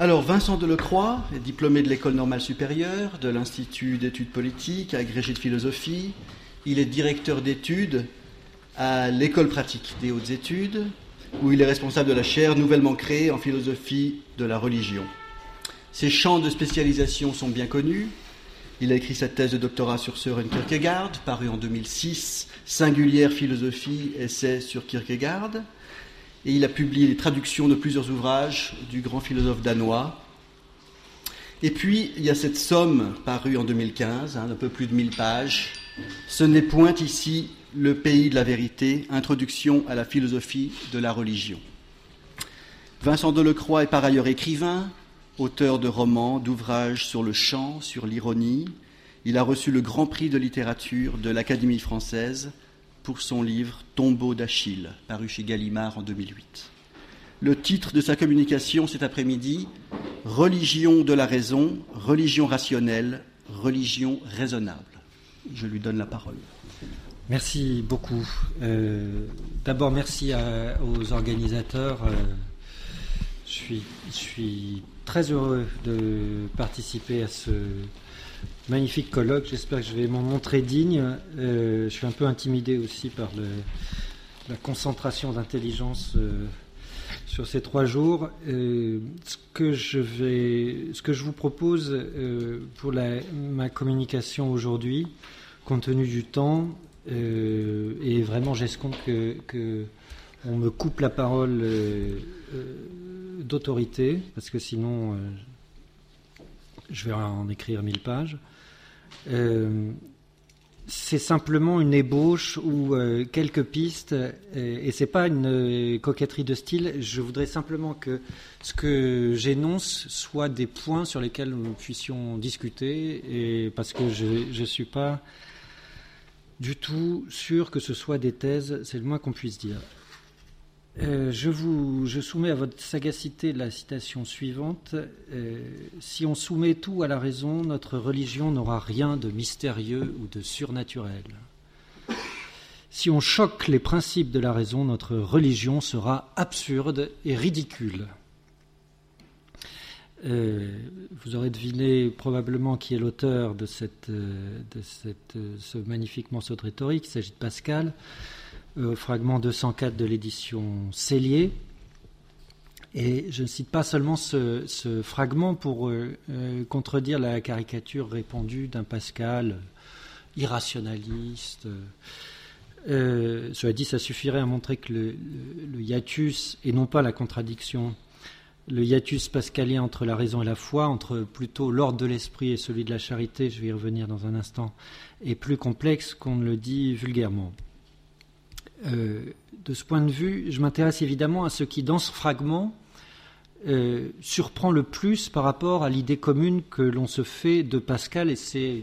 Alors, Vincent Delecroix diplômé de l'École normale supérieure, de l'Institut d'études politiques, agrégé de philosophie. Il est directeur d'études à l'École pratique des hautes études, où il est responsable de la chaire nouvellement créée en philosophie de la religion. Ses champs de spécialisation sont bien connus. Il a écrit sa thèse de doctorat sur Søren Kierkegaard, paru en 2006, Singulière philosophie, essai sur Kierkegaard et il a publié les traductions de plusieurs ouvrages du grand philosophe danois. Et puis, il y a cette somme parue en 2015, hein, un peu plus de 1000 pages. Ce n'est point ici le pays de la vérité, introduction à la philosophie de la religion. Vincent Delecroix est par ailleurs écrivain, auteur de romans, d'ouvrages sur le chant, sur l'ironie. Il a reçu le Grand Prix de littérature de l'Académie française pour son livre Tombeau d'Achille, paru chez Gallimard en 2008. Le titre de sa communication cet après-midi Religion de la raison, religion rationnelle, religion raisonnable. Je lui donne la parole. Merci beaucoup. Euh, d'abord, merci aux organisateurs. Euh, je, suis, je suis très heureux de participer à ce, Magnifique colloque, j'espère que je vais m'en montrer digne. Euh, je suis un peu intimidé aussi par la concentration d'intelligence euh, sur ces trois jours. Euh, ce, que je vais, ce que je vous propose pour ma communication aujourd'hui, compte tenu du temps, et vraiment j'escompte que, que, me coupe la parole d'autorité, parce que sinon je vais en écrire mille pages. Euh, c'est simplement une ébauche ou euh, quelques pistes, et, et c'est pas une coquetterie de style. Je voudrais simplement que ce que j'énonce soit des points sur lesquels nous puissions discuter, parce que je ne suis pas du tout sûr que ce soit des thèses, c'est le moins qu'on puisse dire. Euh, je, vous, soumets à votre sagacité la citation suivante. Euh, si on soumet tout à la raison, notre religion n'aura rien de mystérieux ou de surnaturel. Si on choque les principes de la raison, notre religion sera absurde et ridicule. Euh, vous aurez deviné probablement qui est l'auteur de, de cette, ce magnifique morceau de rhétorique. Il s'agit de Pascal. Euh, fragment 204 de l'édition Cellier. Et je ne cite pas seulement ce, fragment pour euh, euh, contredire la caricature répandue d'un Pascal irrationaliste. cela dit, ça suffirait à montrer que le, le, hiatus, et non pas la contradiction, le hiatus pascalien entre la raison et la foi, entre plutôt l'ordre de l'esprit et celui de la charité, je vais y revenir dans un instant, est plus complexe qu'on ne le dit vulgairement. Euh, de ce point de vue, je m'intéresse évidemment à ce qui, dans ce fragment, euh, surprend le plus par rapport à l'idée commune que l'on se fait de Pascal, et c'est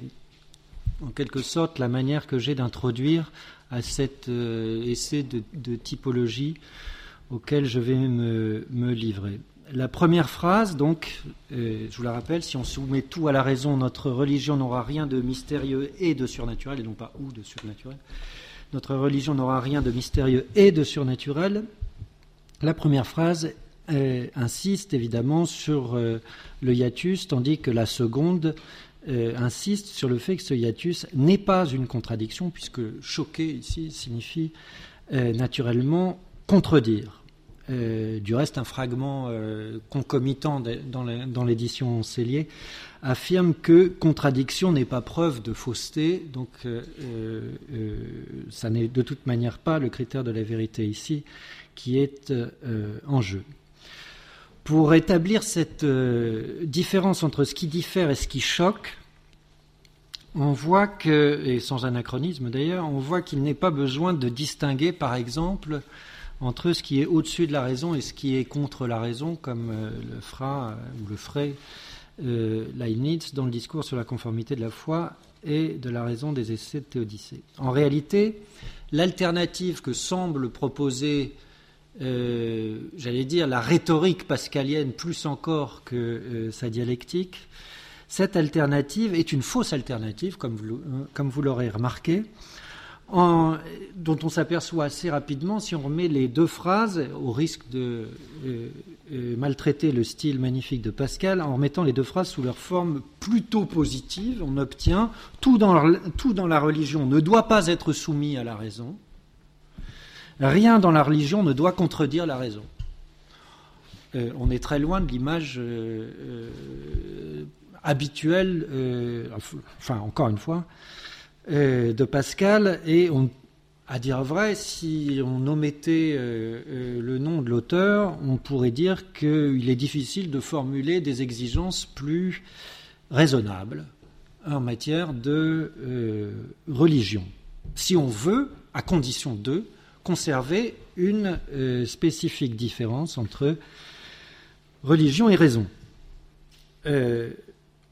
en quelque sorte la manière que j'ai d'introduire à cet euh, essai de, typologie auquel je vais me, livrer. La première phrase, donc, je vous la rappelle, si on soumet tout à la raison, notre religion n'aura rien de mystérieux et de surnaturel, et non pas ou de surnaturel. Notre religion n'aura rien de mystérieux et de surnaturel. La première phrase euh, insiste évidemment sur euh, le hiatus, tandis que la seconde euh, insiste sur le fait que ce hiatus n'est pas une contradiction, puisque choquer ici signifie naturellement contredire. Du reste, un fragment concomitant dans l'édition Cellier affirme que contradiction n'est pas preuve de fausseté, donc euh, euh, ça n'est de toute manière pas le critère de la vérité ici qui est euh, en jeu. Pour établir cette différence entre ce qui diffère et ce qui choque, on voit que, et sans anachronisme d'ailleurs, on voit qu'il n'est pas besoin de distinguer, par exemple, entre ce qui est au-dessus de la raison et ce qui est contre la raison, comme le fera ou le ferait euh, Leibniz dans le discours sur la conformité de la foi et de la raison des essais de Théodicée. En réalité, l'alternative que semble proposer, euh, j'allais dire, la rhétorique pascalienne plus encore que euh, sa dialectique, cette alternative est une fausse alternative, comme vous l'aurez remarqué, dont on s'aperçoit assez rapidement si on remet les deux phrases, au risque de euh, euh, maltraiter le style magnifique de Pascal, en remettant les deux phrases sous leur forme plutôt positive, on obtient tout dans, tout dans la religion ne doit pas être soumis à la raison, rien dans la religion ne doit contredire la raison. Euh, on est très loin de l'image habituelle, enfin encore une fois, euh, de Pascal et à dire vrai, si on omettait euh, euh, le nom de l'auteur, on pourrait dire qu'il est difficile de formuler des exigences plus raisonnables en matière de religion. Si on veut, à condition de, conserver une spécifique différence entre religion et raison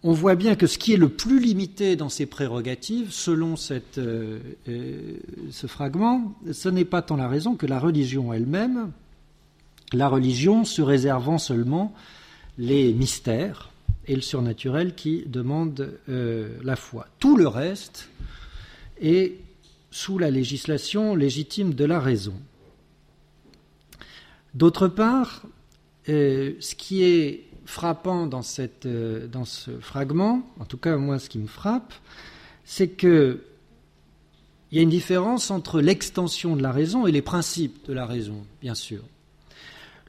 on voit bien que ce qui est le plus limité dans ces prérogatives, selon euh, euh, ce fragment, ce n'est pas tant la raison que la religion elle-même, la religion se réservant seulement les mystères et le surnaturel qui demandent euh, la foi. Tout le reste est sous la législation légitime de la raison. D'autre part, ce qui est frappant euh, dans ce fragment, en tout cas moi ce qui me frappe, c'est que il y a une différence entre l'extension de la raison et les principes de la raison, bien sûr.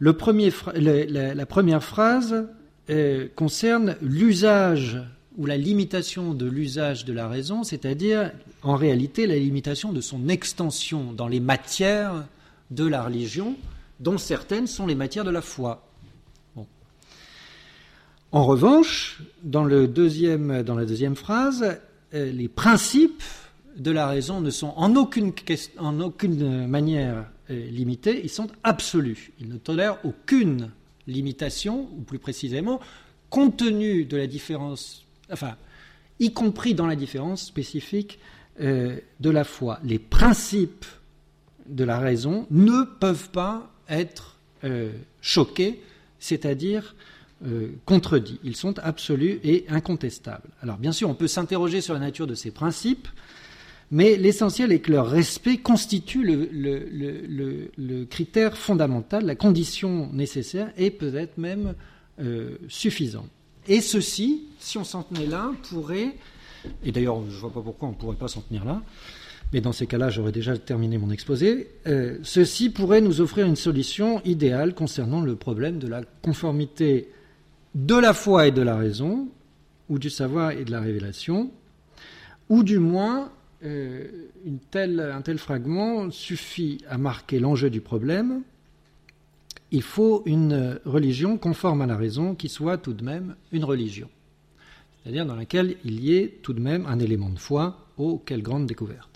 La, première phrase euh, concerne l'usage ou la limitation de l'usage de la raison, c'est-à-dire en réalité la limitation de son extension dans les matières de la religion, dont certaines sont les matières de la foi. En revanche, dans, la deuxième phrase, euh, les principes de la raison ne sont en aucune, manière euh, limités, ils sont absolus. Ils ne tolèrent aucune limitation, ou plus précisément, compte tenu de la différence, enfin, y compris dans la différence spécifique euh, de la foi. Les principes de la raison ne peuvent pas être choqués, c'est-à-dire euh, contredits. Ils sont absolus et incontestables. Alors bien sûr, on peut s'interroger sur la nature de ces principes, mais l'essentiel est que leur respect constitue le, critère fondamental, la condition nécessaire et peut-être même euh, suffisant. Et ceci, si on s'en tenait là, pourrait, et d'ailleurs je ne vois pas pourquoi on ne pourrait pas s'en tenir là, mais dans ces cas-là, j'aurais déjà terminé mon exposé. Euh, ceci pourrait nous offrir une solution idéale concernant le problème de la conformité de la foi et de la raison, ou du savoir et de la révélation, ou du moins euh, un tel fragment suffit à marquer l'enjeu du problème. Il faut une religion conforme à la raison qui soit tout de même une religion, c'est-à-dire dans laquelle il y ait tout de même un élément de foi. Oh, quelle grande découverte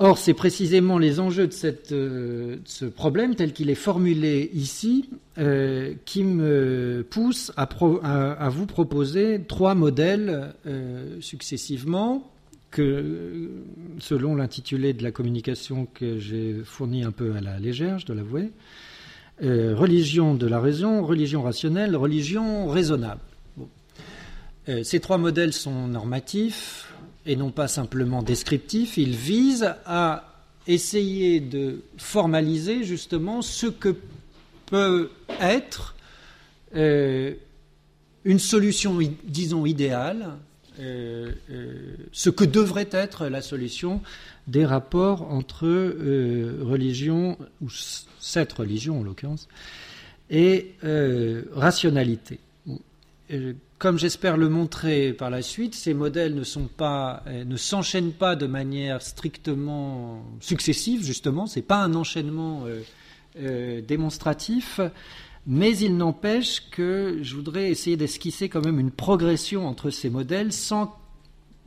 Or, c'est précisément les enjeux de, euh, ce problème tel qu'il est formulé ici euh, qui me poussent à, vous proposer trois modèles euh, successivement que, selon l'intitulé de la communication que j'ai fourni un peu à la légère, je dois l'avouer, religion de la raison, religion rationnelle, religion raisonnable. ces trois modèles sont normatifs, et non pas simplement descriptif, il vise à essayer de formaliser justement ce que peut être euh, une solution, disons, idéale, euh, euh, ce que devrait être la solution des rapports entre religion, ou cette religion en l'occurrence, et rationalité comme j'espère le montrer par la suite, ces modèles euh, ne s'enchaînent pas de manière strictement successive, justement. C'est pas un enchaînement euh, euh, démonstratif, mais il n'empêche que je voudrais essayer d'esquisser quand même une progression entre ces modèles sans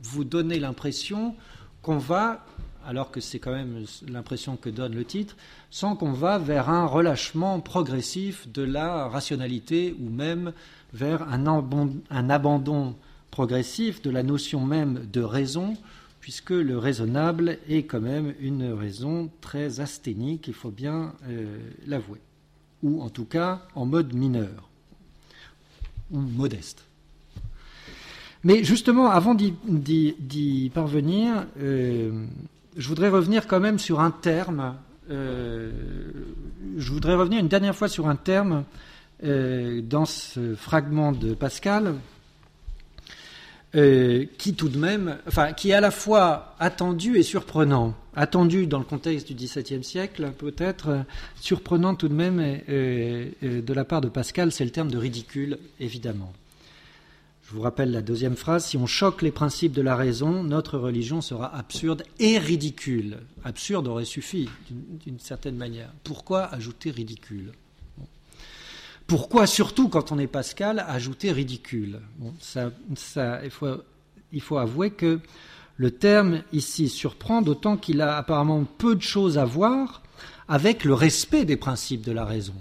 vous donner l'impression qu'on va, alors que c'est quand même l'impression que donne le titre, sans qu'on va vers un relâchement progressif de la rationalité ou même vers un, abandon progressif de la notion même de raison, puisque le raisonnable est quand même une raison très asthénique, il faut bien euh, l'avouer, ou en tout cas en mode mineur, ou modeste. Mais justement, avant d'y parvenir, euh, je voudrais revenir quand même sur un terme. Euh, je voudrais revenir une dernière fois sur un terme euh, dans ce fragment de Pascal, qui tout de même, qui est à la fois attendu et surprenant. Attendu dans le contexte du XVIIe siècle, peut-être, surprenant tout de même de la part de Pascal, c'est le terme de ridicule, évidemment. Je vous rappelle la deuxième phrase, si on choque les principes de la raison, notre religion sera absurde et ridicule. Absurde aurait suffi d'une certaine manière. Pourquoi ajouter ridicule? Pourquoi, surtout quand on est Pascal, ajouter ridicule? Ça, il, faut, avouer que le terme ici surprend, d'autant qu'il a apparemment peu de choses à voir avec le respect des principes de la raison,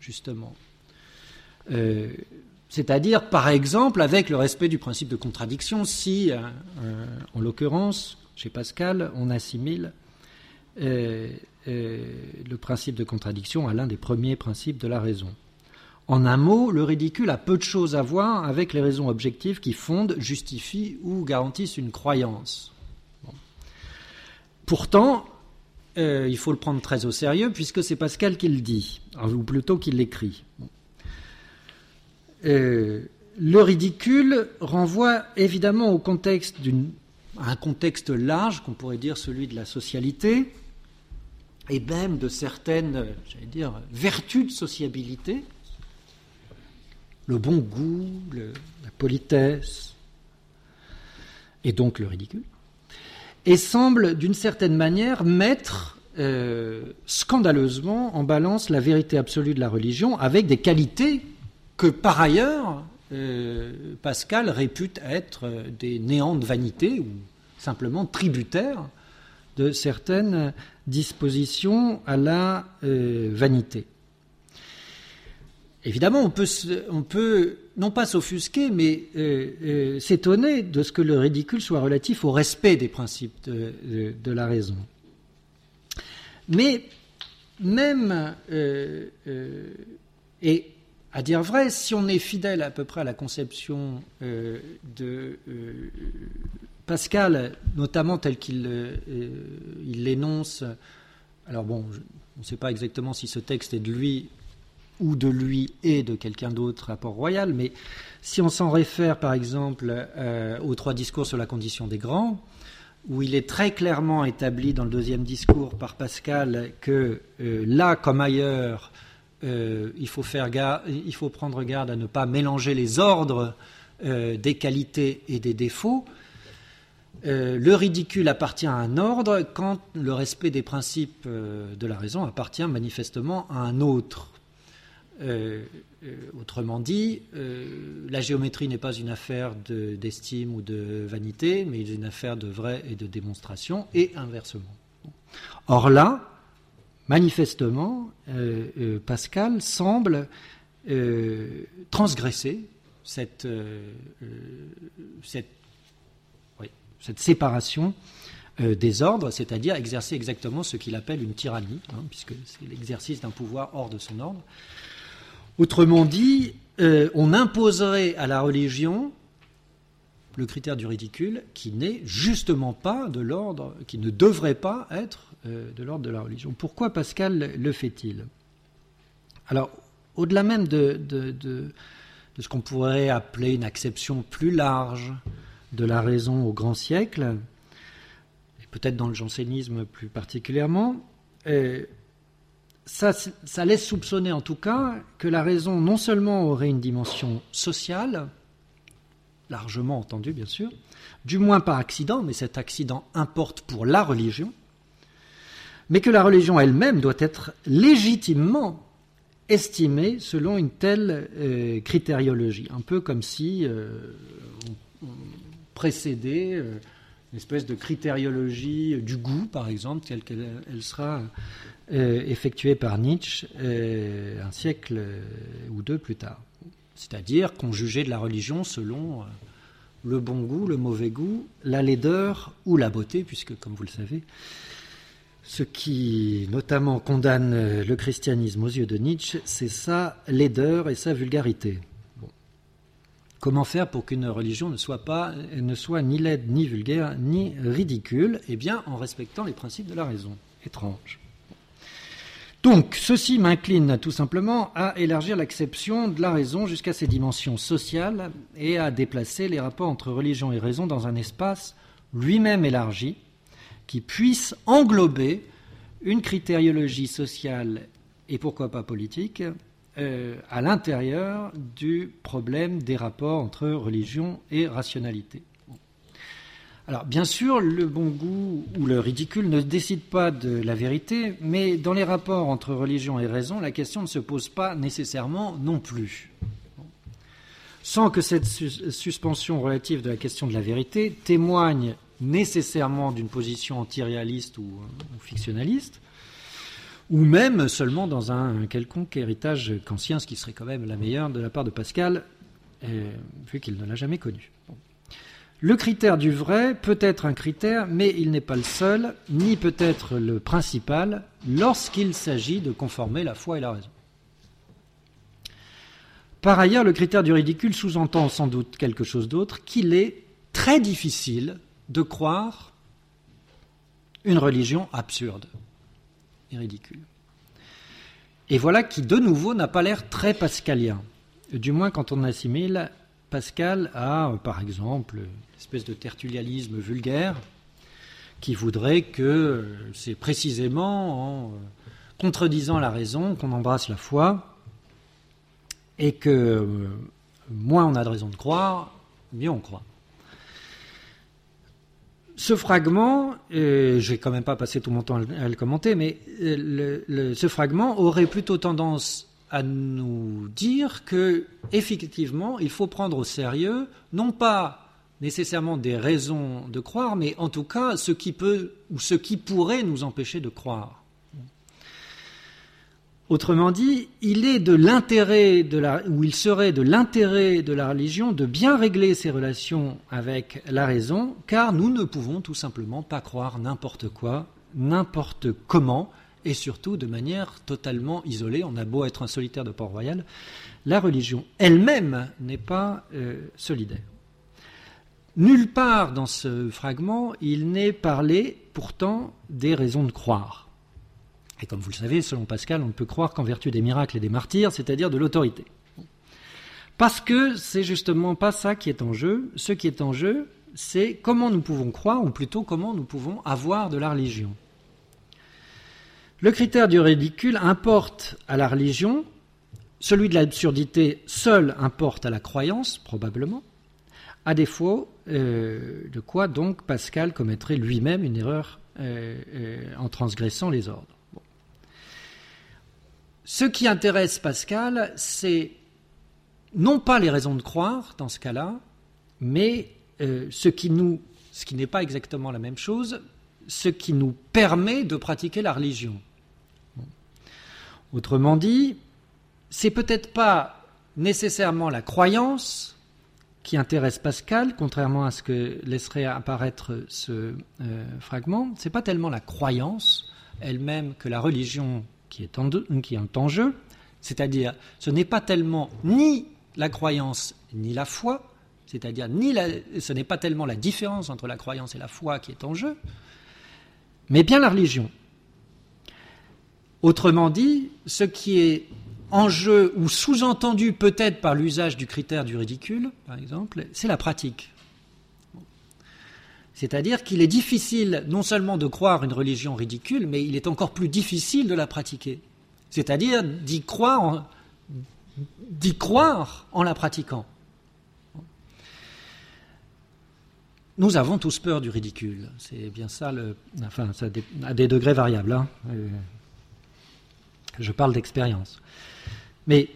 justement. Euh, c'est-à-dire, par exemple, avec le respect du principe de contradiction, si, euh, euh, en l'occurrence, chez Pascal, on assimile euh, le principe de contradiction à l'un des premiers principes de la raison. En un mot, le ridicule a peu de choses à voir avec les raisons objectives qui fondent, justifient ou garantissent une croyance. Pourtant, il faut le prendre très au sérieux puisque c'est Pascal qui le dit, ou plutôt qui l'écrit. Euh, le ridicule renvoie évidemment au contexte à un contexte large, qu'on pourrait dire celui de la socialité, et même de certaines, vertus de sociabilité, le bon goût, la politesse, et donc le ridicule, et semble d'une certaine manière mettre euh, scandaleusement en balance la vérité absolue de la religion avec des qualités que par ailleurs, euh, Pascal répute être des néants de vanité ou simplement tributaires de certaines dispositions à la euh, vanité. Évidemment, on peut, on peut non pas s'offusquer, mais euh, s'étonner de ce que le ridicule soit relatif au respect des principes de, de la raison. Mais même, et à dire vrai, si on est fidèle à peu près à la conception euh, de euh, Pascal, notamment tel qu'il euh, l'énonce, alors bon, on ne sait pas exactement si ce texte est de lui ou de lui et de quelqu'un d'autre à Port-Royal, mais si on s'en réfère par exemple aux trois discours sur la condition des grands, où il est très clairement établi dans le deuxième discours par Pascal que là comme ailleurs, euh, il, faut faire il faut prendre garde à ne pas mélanger les ordres euh, des qualités et des défauts. Euh, le ridicule appartient à un ordre quand le respect des principes de la raison appartient manifestement à un autre. autrement dit, la géométrie n'est pas une affaire d'estime ou de vanité, mais une affaire de vrai et de démonstration, et inversement. Or là, manifestement, euh, euh, Pascal semble euh, transgresser cette, séparation des ordres, c'est-à-dire exercer exactement ce qu'il appelle une tyrannie, hein, puisque c'est l'exercice d'un pouvoir hors de son ordre. Autrement dit, on imposerait à la religion le critère du ridicule qui n'est justement pas de l'ordre, qui ne devrait pas être de l'ordre de la religion. Pourquoi Pascal le fait-il? Alors, au-delà même de, ce qu'on pourrait appeler une acception plus large de la raison au grand siècle, et peut-être dans le jansénisme plus particulièrement, euh, ça, laisse soupçonner en tout cas que la raison non seulement aurait une dimension sociale, largement entendue bien sûr, du moins par accident, mais cet accident importe pour la religion, mais que la religion elle-même doit être légitimement estimée selon une telle euh, critériologie, un peu comme si euh, on, précédait euh, une espèce de critériologie du goût, par exemple, telle qu'elle sera effectuée par Nietzsche un siècle ou deux plus tard. C'est-à-dire qu'on jugeait de la religion selon le bon goût, le mauvais goût, la laideur ou la beauté, puisque, comme vous le savez, ce qui notamment condamne le christianisme aux yeux de Nietzsche, c'est sa laideur et sa vulgarité. Comment faire pour qu'une religion ne soit, pas, ne soit ni laide, ni vulgaire, ni ridicule? Eh bien, en respectant les principes de la raison. Étrange. Donc, ceci m'incline tout simplement à élargir l'acception de la raison jusqu'à ses dimensions sociales et à déplacer les rapports entre religion et raison dans un espace lui-même élargi qui puisse englober une critériologie sociale et pourquoi pas politique euh, à l'intérieur du problème des rapports entre religion et rationalité. Alors, bien sûr, le bon goût ou le ridicule ne décide pas de la vérité, mais dans les rapports entre religion et raison, la question ne se pose pas nécessairement non plus. Sans que cette suspension relative de la question de la vérité témoigne nécessairement d'une position anti-réaliste ou fictionnaliste, ou même seulement dans un, quelconque héritage kantien, ce qui serait quand même la meilleure de la part de Pascal, euh, vu qu'il ne l'a jamais connu. Le critère du vrai peut être un critère, mais il n'est pas le seul, ni peut-être le principal, lorsqu'il s'agit de conformer la foi et la raison. Par ailleurs, le critère du ridicule sous-entend sans doute quelque chose d'autre, qu'il est très difficile de croire une religion absurde ridicule. Et voilà qui, de nouveau, n'a pas l'air très pascalien. Du moins quand on assimile Pascal à, par exemple, une espèce de tertulialisme vulgaire qui voudrait que c'est précisément en contredisant la raison qu'on embrasse la foi et que euh, moins on a de raison de croire, mieux on croit. Ce fragment, je je vais quand même pas passer tout mon temps à le commenter, mais euh, ce fragment aurait plutôt tendance à nous dire que effectivement, il faut prendre au sérieux non pas nécessairement des raisons de croire, mais en tout cas ce qui peut ou ce qui pourrait nous empêcher de croire. Autrement dit, il est de l'intérêt de la, ou il serait de l'intérêt de la religion de bien régler ses relations avec la raison, car nous ne pouvons tout simplement pas croire n'importe quoi, n'importe comment, et surtout de manière totalement isolée. On a beau être un solitaire de Port-Royal, la religion elle-même n'est pas euh, solidaire. Nulle part dans ce fragment il n'est parlé pourtant des raisons de croire. Et comme vous le savez, selon Pascal, on ne peut croire qu'en vertu des miracles et des martyrs, c'est-à-dire de l'autorité. Parce que c'est justement pas ça qui est en jeu. Ce qui est en jeu, c'est comment nous pouvons croire, ou plutôt comment nous pouvons avoir de la religion. Le critère du ridicule importe à la religion, celui de l'absurdité seul importe à la croyance, probablement, à défaut euh, de quoi donc Pascal commettrait lui-même une erreur euh, euh, en transgressant les ordres. Ce qui intéresse Pascal, c'est non pas les raisons de croire dans ce cas-là, mais euh, ce qui nous, ce qui n'est pas exactement la même chose, ce qui nous permet de pratiquer la religion. Autrement dit, c'est peut-être pas nécessairement la croyance qui intéresse Pascal, contrairement à ce que laisserait apparaître ce euh, fragment. C'est pas tellement la croyance elle-même que la religion qui est en, jeu, c'est-à-dire ce n'est pas tellement ni la croyance ni la foi, c'est-à-dire ce n'est pas tellement la différence entre la croyance et la foi qui est en jeu, mais bien la religion. Autrement dit, ce qui est en jeu ou sous-entendu peut-être par l'usage du critère du ridicule, par exemple, c'est la pratique. C'est-à-dire qu'il est difficile non seulement de croire une religion ridicule, mais il est encore plus difficile de la pratiquer. C'est-à-dire d'y croire, croire en la pratiquant. Nous avons tous peur du ridicule. C'est bien ça, enfin, à des degrés variables. Hein. Euh, je parle d'expérience. Mais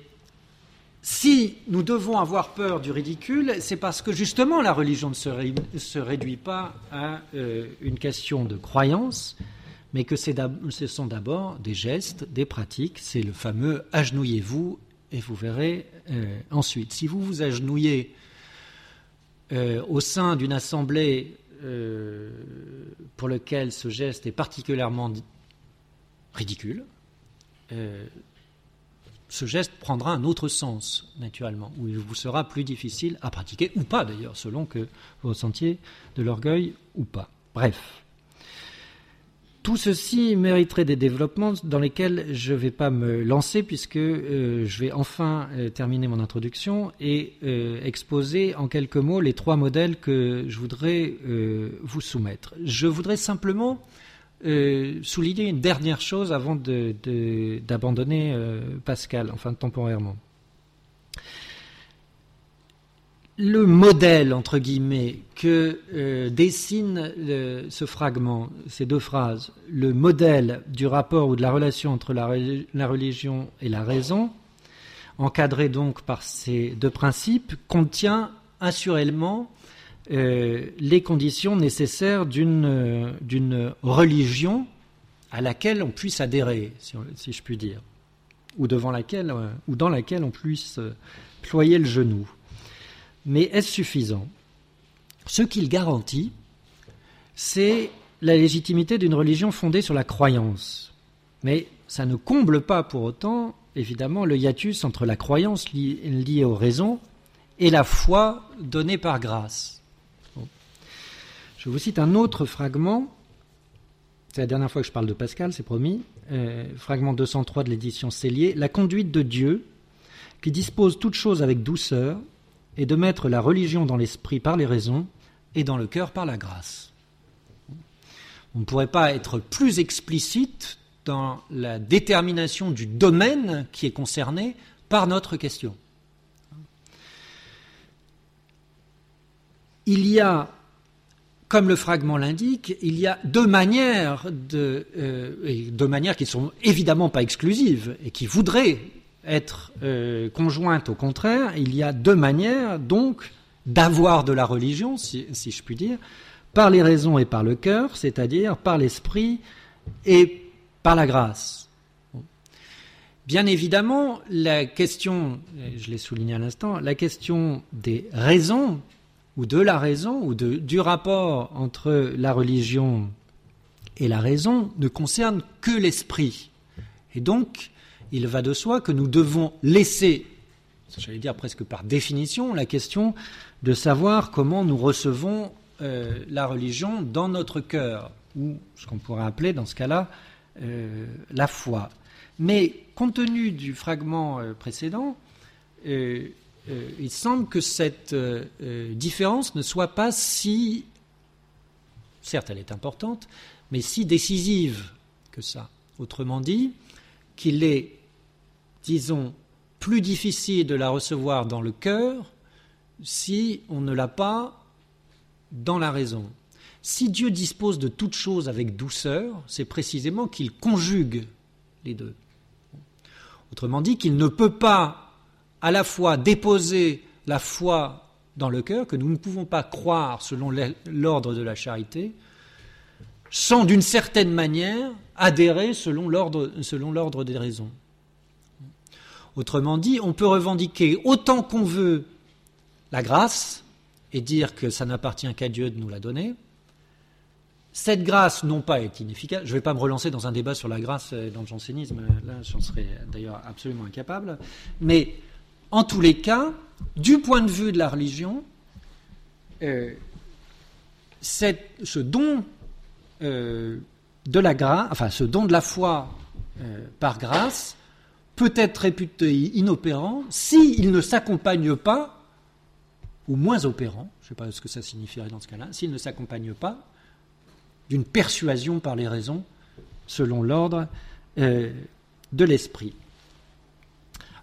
si nous devons avoir peur du ridicule, c'est parce que justement la religion ne se, réduit pas à euh, une question de croyance, mais que ce sont d'abord des gestes, des pratiques. C'est le fameux agenouillez-vous et vous verrez euh, ensuite. Si vous vous agenouillez euh, au sein d'une assemblée pour laquelle ce geste est particulièrement ridicule, ce geste prendra un autre sens, naturellement, où il vous sera plus difficile à pratiquer, ou pas d'ailleurs, selon que vous ressentiez de l'orgueil ou pas. Bref. Tout ceci mériterait des développements dans lesquels je ne vais pas me lancer puisque euh, je vais enfin euh, terminer mon introduction et euh, exposer en quelques mots les trois modèles que je voudrais vous soumettre. Je voudrais simplement souligner une dernière chose avant d'abandonner Pascal, enfin temporairement. Le modèle, entre guillemets, que euh, dessine ce fragment, ces deux phrases, le modèle du rapport ou de la relation entre la, religion et la raison, encadré donc par ces deux principes, contient assurément euh, les conditions nécessaires d'une religion à laquelle on puisse adhérer, si, je puis dire, ou devant laquelle, euh, ou dans laquelle on puisse ployer le genou. Mais est-ce suffisant? Ce qu'il garantit, c'est la légitimité d'une religion fondée sur la croyance. Mais ça ne comble pas pour autant, évidemment, le hiatus entre la croyance liée aux raisons et la foi donnée par grâce. Je vous cite un autre fragment. C'est la dernière fois que je parle de Pascal, c'est promis. Euh, fragment 203 de l'édition Cellier. La conduite de Dieu, qui dispose toute chose avec douceur, et de mettre la religion dans l'esprit par les raisons et dans le cœur par la grâce. On ne pourrait pas être plus explicite dans la détermination du domaine qui est concerné par notre question. Il y a, comme le fragment l'indique, il y a deux manières, de, euh, deux manières qui ne sont évidemment pas exclusives et qui voudraient être euh, conjointe au contraire, il y a deux manières donc d'avoir de la religion, si, je puis dire, par les raisons et par le cœur, c'est-à-dire par l'esprit et par la grâce. Bien évidemment, la question, je l'ai souligné à l'instant, la question des raisons, ou de la raison, ou du rapport entre la religion et la raison, ne concerne que l'esprit. Et donc, il va de soi que nous devons laisser, j'allais dire presque par définition, la question de savoir comment nous recevons euh, la religion dans notre cœur, ou ce qu'on pourrait appeler dans ce cas-là euh, la foi. Mais compte tenu du fragment euh, précédent, il semble que cette différence ne soit pas si, certes elle est importante, mais si décisive que ça. Autrement dit, qu'il est disons, plus difficile de la recevoir dans le cœur si on ne l'a pas dans la raison. Si Dieu dispose de toutes choses avec douceur, c'est précisément qu'il conjugue les deux. Autrement dit, qu'il ne peut pas à la fois déposer la foi dans le cœur, que nous ne pouvons pas croire selon l'ordre de la charité, sans d'une certaine manière adhérer selon l'ordre des raisons. Autrement dit, on peut revendiquer autant qu'on veut la grâce et dire que ça n'appartient qu'à Dieu de nous la donner. Cette grâce, non pas est inefficace, je ne vais pas me relancer dans un débat sur la grâce dans le jansénisme, là j'en serais d'ailleurs absolument incapable, mais en tous les cas, du point de vue de la religion, euh, ce don euh, ce don de la foi euh, par grâce, peut être réputé inopérant s'il ne s'accompagne pas, ou moins opérant, je ne sais pas ce que ça signifierait dans ce cas-là, s'il ne s'accompagne pas d'une persuasion par les raisons selon l'ordre de l'esprit.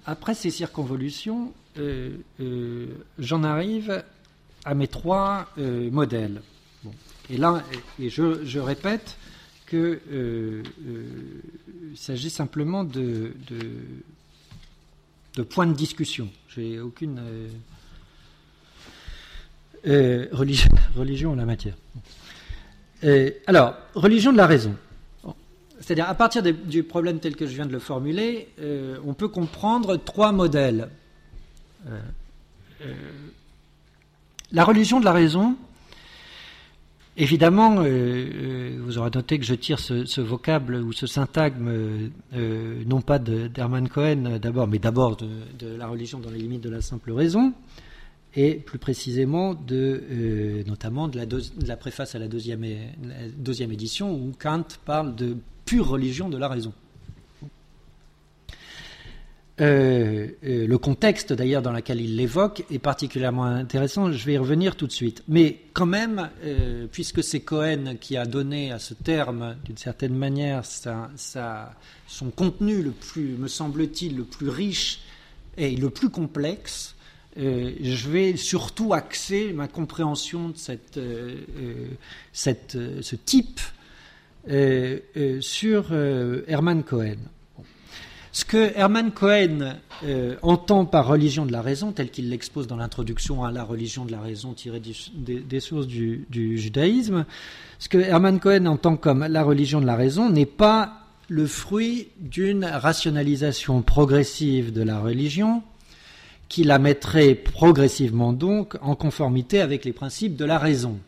Après ces circonvolutions, euh, euh, j'en arrive à mes trois modèles. Et là, et je répète, qu'il euh, euh, s'agit simplement de, points de discussion. J'ai aucune euh, religion, en la matière. alors, religion de la raison. C'est-à-dire, à partir du problème tel que je viens de le formuler, on peut comprendre trois modèles. la religion de la raison Évidemment, euh, euh, vous aurez noté que je tire ce, vocable ou ce syntagme euh, non pas d'Hermann Cohen d'abord, mais d'abord de, la religion dans les limites de la simple raison, et plus précisément de, notamment de la, préface à la deuxième, la deuxième édition où Kant parle de pure religion de la raison. Euh, euh, le contexte d'ailleurs dans lequel il l'évoque est particulièrement intéressant, je vais y revenir tout de suite. Mais quand même, euh, puisque c'est Cohen qui a donné à ce terme, d'une certaine manière, son contenu le plus, me semble-t-il, le plus riche et le plus complexe, je vais surtout axer ma compréhension de ce type sur Hermann Cohen. Ce que Hermann Cohen euh, entend par religion de la raison, tel qu'il l'expose dans l'introduction à la religion de la raison tirée des, sources du, judaïsme, ce que Hermann Cohen entend comme la religion de la raison n'est pas le fruit d'une rationalisation progressive de la religion qui la mettrait progressivement donc en conformité avec les principes de la raison.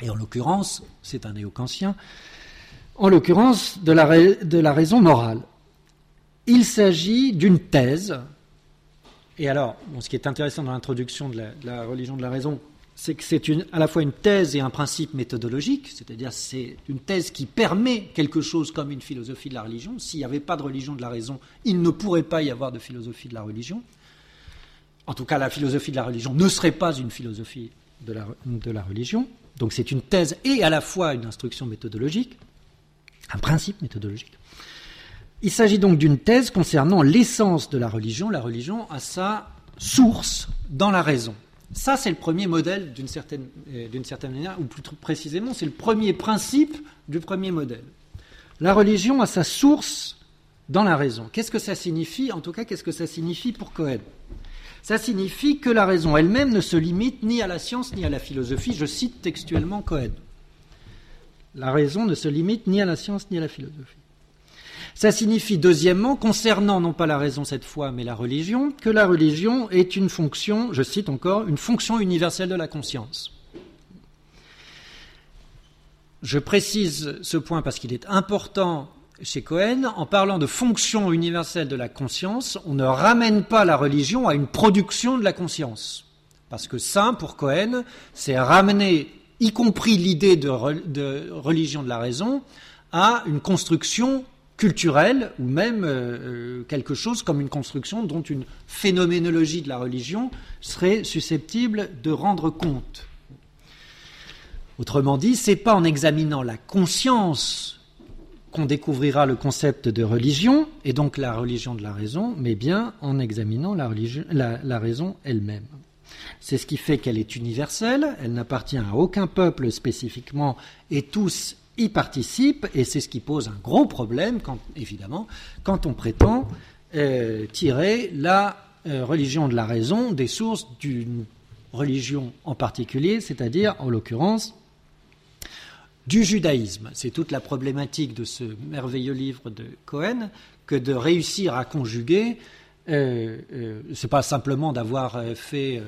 Et en l'occurrence, c'est un néo-kantien, en l'occurrence de la raison morale. Il s'agit d'une thèse. Et alors, ce qui est intéressant dans l'introduction de, la, religion de la raison, c'est que c'est à la fois une thèse et un principe méthodologique, c'est-à-dire c'est une thèse qui permet quelque chose comme une philosophie de la religion. S'il n'y avait pas de religion de la raison, il ne pourrait pas y avoir de philosophie de la religion. En tout cas, la philosophie de la religion ne serait pas une philosophie de la, de la religion. Donc c'est une thèse et à la fois une instruction méthodologique, un principe méthodologique. Il s'agit donc d'une thèse concernant l'essence de la religion. La religion a sa source dans la raison. Ça, c'est le premier modèle d'une certaine, euh, certaine manière, ou plus précisément, c'est le premier principe du premier modèle. La religion a sa source dans la raison. Qu'est-ce que ça signifie? En tout cas, qu'est-ce que ça signifie pour Cohen? Ça signifie que la raison elle-même ne se limite ni à la science ni à la philosophie. Je cite textuellement Cohen. La raison ne se limite ni à la science ni à la philosophie. Ça signifie, deuxièmement, concernant non pas la raison cette fois, mais la religion, que la religion est une fonction, je cite encore, une fonction universelle de la conscience. Je précise ce point parce qu'il est important chez Cohen. En parlant de fonction universelle de la conscience, on ne ramène pas la religion à une production de la conscience. Parce que ça, pour Cohen, c'est ramener, y compris l'idée de, religion de la raison, à une construction culturel ou même euh, euh, quelque chose comme une construction dont une phénoménologie de la religion serait susceptible de rendre compte. Autrement dit, c'est pas en examinant la conscience qu'on découvrira le concept de religion et donc la religion de la raison, mais bien en examinant la, raison elle-même. C'est ce qui fait qu'elle est universelle, elle n'appartient à aucun peuple spécifiquement et tous y participe, et c'est ce qui pose un gros problème, évidemment, quand on prétend euh, tirer la euh, religion de la raison des sources d'une religion en particulier, c'est-à-dire, en l'occurrence, du judaïsme. C'est toute la problématique de ce merveilleux livre de Cohen que de réussir à conjuguer. Euh, euh c'est pas simplement d'avoir fait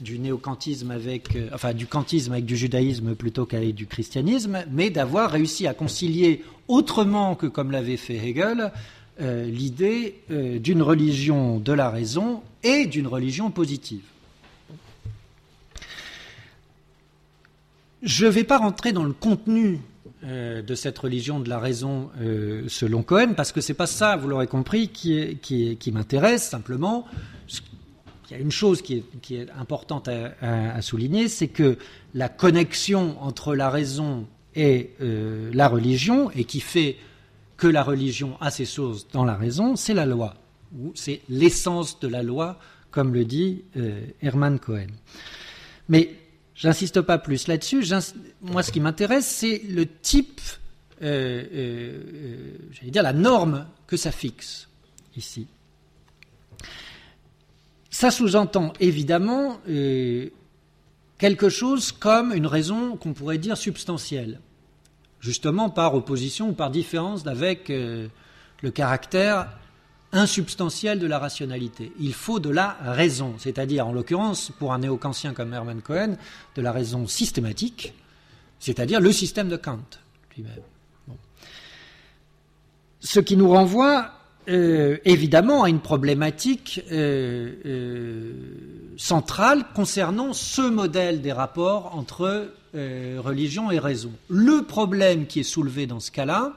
du néocantisme avec, euh, enfin du kantisme avec du judaïsme plutôt qu'avec du christianisme, mais d'avoir réussi à concilier autrement que comme l'avait fait Hegel euh, l'idée euh, d'une religion de la raison et d'une religion positive. Je ne vais pas rentrer dans le contenu de cette religion de la raison selon Cohen, parce que c'est pas ça, vous l'aurez compris, qui, m'intéresse. Simplement, il y a une chose qui est, importante à, souligner, c'est que la connexion entre la raison et euh, la religion, et qui fait que la religion a ses sources dans la raison, c'est la loi, c'est l'essence de la loi, comme le dit euh, Hermann Cohen. Mais j'insiste pas plus là-dessus. Moi, ce qui m'intéresse, c'est le type, euh, j'allais dire la norme que ça fixe ici. Ça sous-entend évidemment euh, quelque chose comme une raison qu'on pourrait dire substantielle, justement par opposition ou par différence avec euh, le caractère insubstantiel de la rationalité. Il faut de la raison, c'est-à-dire en l'occurrence pour un néo-kantien comme Hermann Cohen, de la raison systématique, c'est-à-dire le système de Kant lui-même. Ce qui nous renvoie euh, évidemment à une problématique euh, euh, centrale concernant ce modèle des rapports entre religion et raison. Le problème qui est soulevé dans ce cas-là,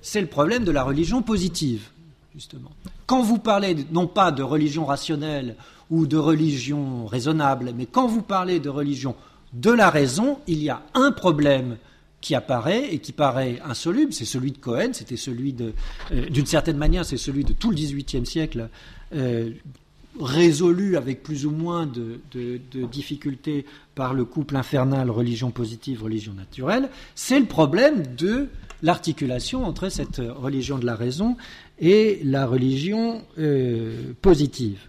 c'est le problème de la religion positive, justement. Quand vous parlez non pas de religion rationnelle ou de religion raisonnable, mais quand vous parlez de religion de la raison, il y a un problème qui apparaît et qui paraît insoluble, c'est celui de Cohen, c'était celui de, euh, d'une certaine manière, c'est celui de tout le XVIIIe siècle, euh, résolu avec plus ou moins de, difficultés par le couple infernal religion positive, religion naturelle, c'est le problème de l'articulation entre cette religion de la raison et la religion euh, positive.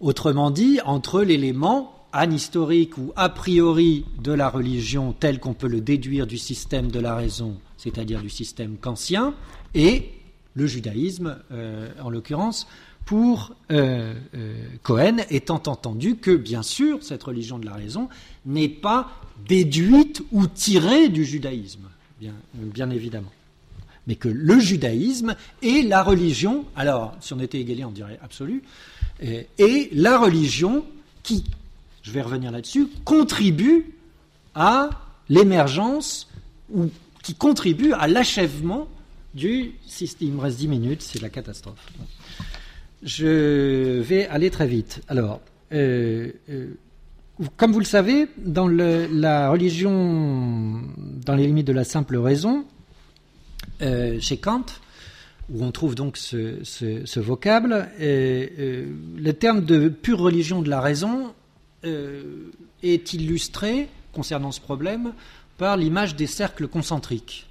Autrement dit, entre l'élément historique ou a priori de la religion tel qu'on peut le déduire du système de la raison, c'est-à-dire du système kantien, et le judaïsme, euh, en l'occurrence, pour euh, Cohen, étant entendu que, bien sûr, cette religion de la raison n'est pas déduite ou tirée du judaïsme, bien, évidemment. Mais que le judaïsme est la religion, alors, si on était égalé, on dirait absolu, est la religion qui je vais revenir là-dessus, contribue à l'émergence ou qui contribue à l'achèvement du système. Il me reste 10 minutes, c'est la catastrophe. Je vais aller très vite. Alors, euh, euh, comme vous le savez, dans la religion, dans les limites de la simple raison, euh, chez Kant, où on trouve donc ce, vocable, le terme de pure religion de la raison euh, est illustré, concernant ce problème, par l'image des cercles concentriques.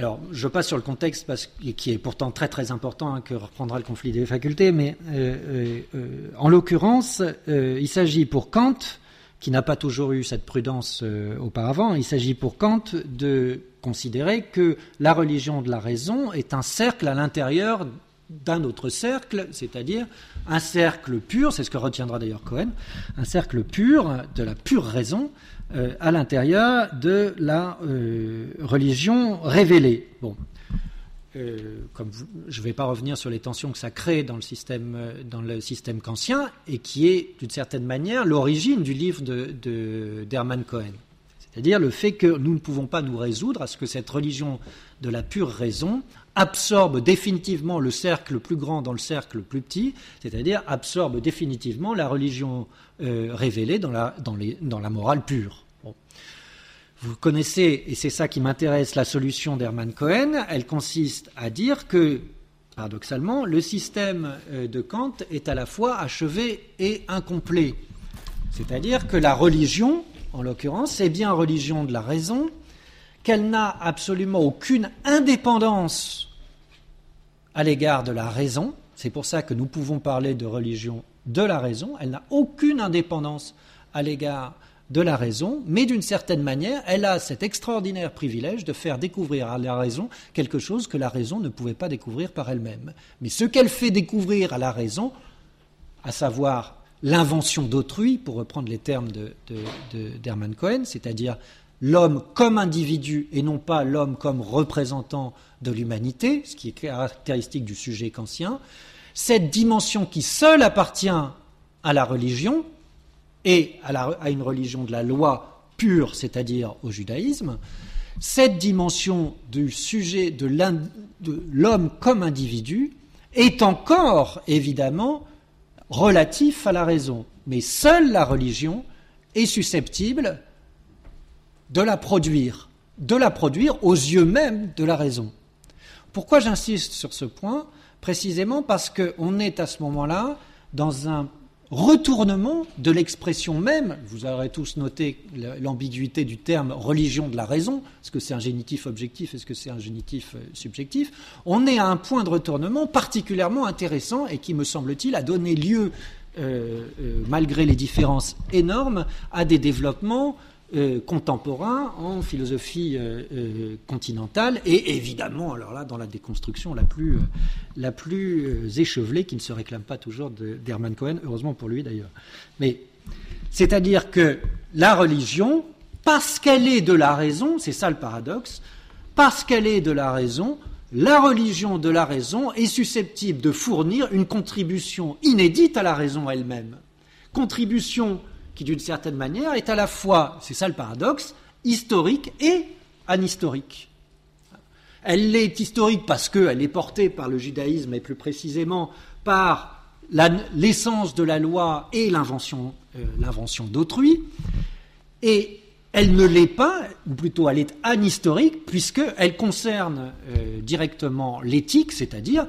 Alors, je passe sur le contexte qui est pourtant très très important, hein, que reprendra le conflit des facultés, mais euh, euh, en l'occurrence, il s'agit pour Kant, qui n'a pas toujours eu cette prudence auparavant, il s'agit pour Kant de considérer que la religion de la raison est un cercle à l'intérieur d'un autre cercle, c'est-à-dire un cercle pur, c'est ce que retiendra d'ailleurs Cohen, un cercle pur, de la pure raison, euh, à l'intérieur de la euh, religion révélée. Bon. Euh, comme je ne vais pas revenir sur les tensions que ça crée dans le système, dans le système kantien, et qui est d'une certaine manière l'origine du livre de, d'Hermann Cohen. C'est-à-dire le fait que nous ne pouvons pas nous résoudre à ce que cette religion de la pure raison absorbe définitivement le cercle plus grand dans le cercle plus petit, c'est-à-dire absorbe définitivement la religion euh, révélée dans la, dans, les, dans la morale pure. Vous connaissez, et c'est ça qui m'intéresse, la solution d'Hermann Cohen, elle consiste à dire que, paradoxalement, le système euh, de Kant est à la fois achevé et incomplet. C'est-à-dire que la religion, en l'occurrence, c'est bien religion de la raison, qu'elle n'a absolument aucune indépendance à l'égard de la raison. C'est pour ça que nous pouvons parler de religion de la raison. Elle n'a aucune indépendance à l'égard de la raison, mais d'une certaine manière, elle a cet extraordinaire privilège de faire découvrir à la raison quelque chose que la raison ne pouvait pas découvrir par elle-même. Mais ce qu'elle fait découvrir à la raison, à savoir l'invention d'autrui, pour reprendre les termes d'Hermann de, Cohen, c'est-à-dire l'homme comme individu et non pas l'homme comme représentant de l'humanité, ce qui est caractéristique du sujet kantien, cette dimension qui seule appartient à la religion et à, une religion de la loi pure, c'est-à-dire au judaïsme, cette dimension du sujet de l'homme comme individu est encore évidemment relatif à la raison, mais seule la religion est susceptible de la produire, de la produire aux yeux même de la raison. Pourquoi j'insiste sur ce point? Précisément parce qu'on est à ce moment-là dans un retournement de l'expression même, vous aurez tous noté l'ambiguïté du terme religion de la raison, est-ce que c'est un génitif objectif, est-ce que c'est un génitif euh, subjectif, on est à un point de retournement particulièrement intéressant et qui, me semble-t-il, a donné lieu, euh, euh, malgré les différences énormes, à des développements euh, contemporain en philosophie euh, euh, continentale et évidemment, alors là, dans la déconstruction la plus, la plus échevelée, qui ne se réclame pas toujours d'Hermann Cohen, heureusement pour lui d'ailleurs. Mais C'est-à-dire que la religion, parce qu'elle est de la raison, c'est ça le paradoxe, parce qu'elle est de la raison, la religion de la raison est susceptible de fournir une contribution inédite à la raison elle-même. Contribution qui, d'une certaine manière, est à la fois, c'est ça le paradoxe, historique et anhistorique. Elle est historique parce qu'elle est portée par le judaïsme et plus précisément par l'essence de la loi et l'invention euh, d'autrui. Et elle ne l'est pas, ou plutôt elle est anhistorique, puisqu'elle concerne euh, directement l'éthique, c'est-à-dire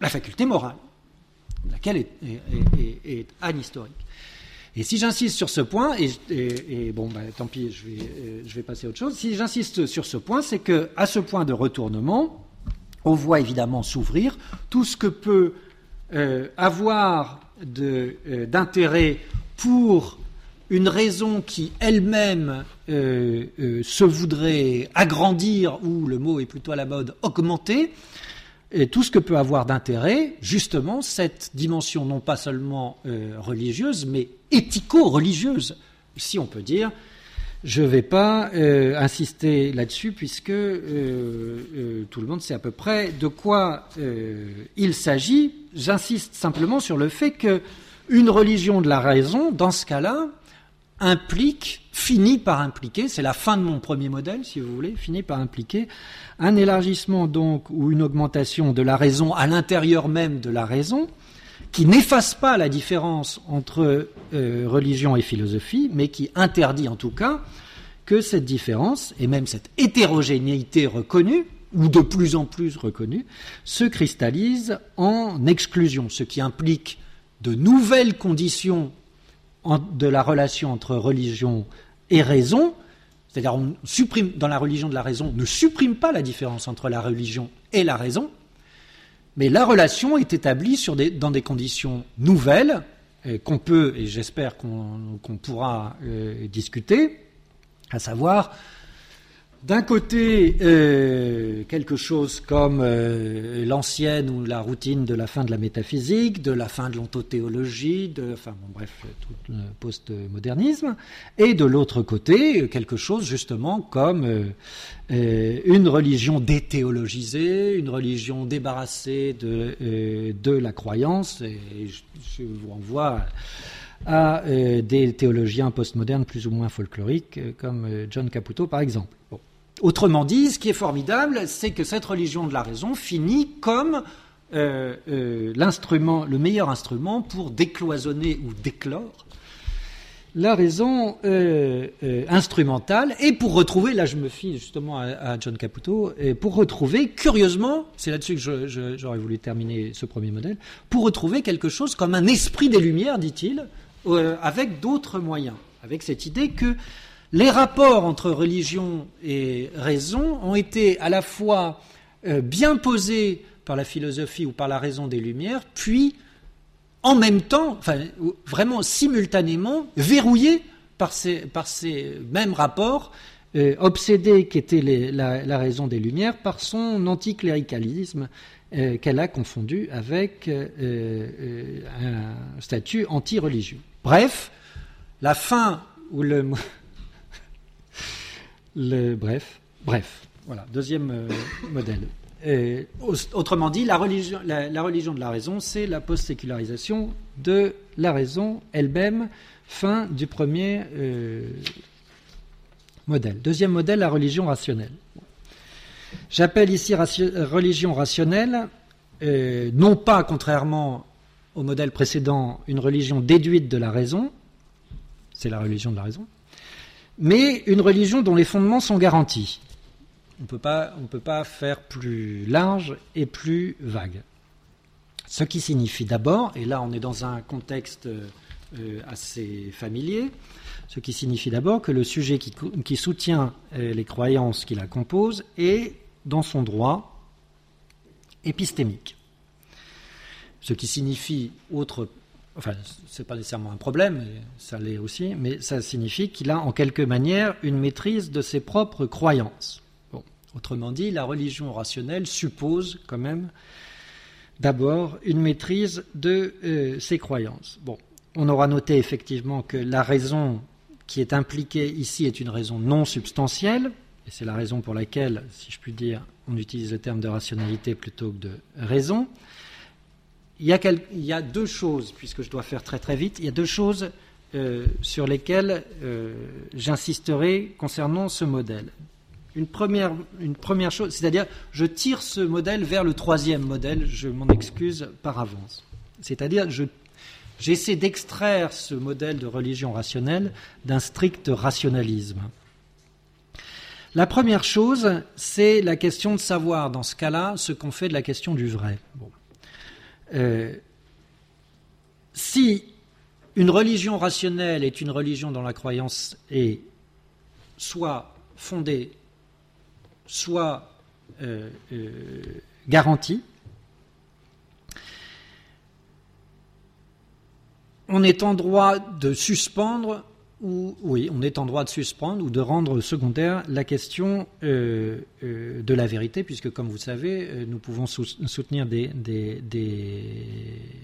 la faculté morale, laquelle est, anhistorique. Et si j'insiste sur ce point, et, bon, bah, tant pis, je vais, euh, je vais, passer à autre chose. Si j'insiste sur ce point, c'est que à ce point de retournement, on voit évidemment s'ouvrir tout ce que peut euh, avoir d'intérêt pour une raison qui elle-même euh, euh, se voudrait agrandir, ou le mot est plutôt à la mode, augmenter, tout ce que peut avoir d'intérêt, justement, cette dimension non pas seulement euh, religieuse, mais éthico-religieuse, si on peut dire. Je ne vais pas insister là-dessus puisque tout le monde sait à peu près de quoi il s'agit. J'insiste simplement sur le fait que une religion de la raison, dans ce cas-là, implique, finit par impliquer, c'est la fin de mon premier modèle, si vous voulez, finit par impliquer un élargissement donc ou une augmentation de la raison à l'intérieur même de la raison, qui n'efface pas la différence entre euh, religion et philosophie, mais qui interdit en tout cas que cette différence, et même cette hétérogénéité reconnue, ou de plus en plus reconnue, se cristallise en exclusion, ce qui implique de nouvelles conditions de la relation entre religion et raison, c'est-à-dire on supprime dans la religion de la raison, ne supprime pas la différence entre la religion et la raison, mais la relation est établie dans des conditions nouvelles qu'on peut, et j'espère qu'on pourra euh, discuter, à savoir d'un côté, euh, quelque chose comme euh, l'ancienne ou la routine de la fin de la métaphysique, de la fin de l'ontothéologie, de, enfin bon, bref, tout le postmodernisme, et de l'autre côté, quelque chose justement comme euh, une religion déthéologisée, une religion débarrassée de, la croyance, et je, vous renvoie à des théologiens postmodernes plus ou moins folkloriques, comme John Caputo par exemple. Autrement dit, ce qui est formidable, c'est que cette religion de la raison finit comme euh, euh, le meilleur instrument pour décloisonner ou déclore la raison euh, instrumentale et pour retrouver, là je me fie justement à, John Caputo, et pour retrouver, curieusement, c'est là-dessus que j'aurais voulu terminer ce premier modèle, pour retrouver quelque chose comme un esprit des Lumières, dit-il, avec d'autres moyens, avec cette idée que les rapports entre religion et raison ont été à la fois euh, bien posés par la philosophie ou par la raison des Lumières, puis en même temps, vraiment simultanément, verrouillés par ces, mêmes rapports, euh, obsédés qu'était la, raison des Lumières par son anticléricalisme euh, qu'elle a confondu avec un statut anti-religieux. Bref, la fin ou le bref, bref, voilà, deuxième euh, modèle. autrement dit, la religion, de la raison, c'est la post-sécularisation de la raison elle-même, fin du premier euh, modèle. Deuxième modèle, la religion rationnelle. J'appelle ici religion rationnelle, euh, non pas, contrairement au modèle précédent, une religion déduite de la raison, c'est la religion de la raison, mais une religion dont les fondements sont garantis. On ne peut pas faire plus large et plus vague. Ce qui signifie d'abord, et là on est dans un contexte euh, assez familier, ce qui signifie d'abord que le sujet qui, soutient euh, les croyances qui la composent est dans son droit épistémique. Ce qui signifie, autre enfin, c'est pas nécessairement un problème, ça l'est aussi, mais ça signifie qu'il a en quelque manière une maîtrise de ses propres croyances. autrement dit, la religion rationnelle suppose quand même d'abord une maîtrise de euh, ses croyances. Bon, on aura noté effectivement que la raison qui est impliquée ici est une raison non substantielle, et c'est la raison pour laquelle, si je puis dire, on utilise le terme de rationalité plutôt que de raison. Il y a, deux choses, puisque je dois faire très très vite, il y a deux choses euh, sur lesquelles euh, j'insisterai concernant ce modèle. Une première, chose, c'est-à-dire je tire ce modèle vers le troisième modèle, je m'en excuse par avance. C'est-à-dire je J'essaie d'extraire ce modèle de religion rationnelle d'un strict rationalisme. La première chose, c'est la question de savoir, dans ce cas-là, ce qu'on fait de la question du vrai. Euh, si une religion rationnelle est une religion dont la croyance est soit fondée, soit euh, euh, garantie, on est en droit de suspendre ou oui, on est en droit de suspendre ou de rendre secondaire la question euh, euh, de la vérité, puisque comme vous savez, euh, nous pouvons soutenir des,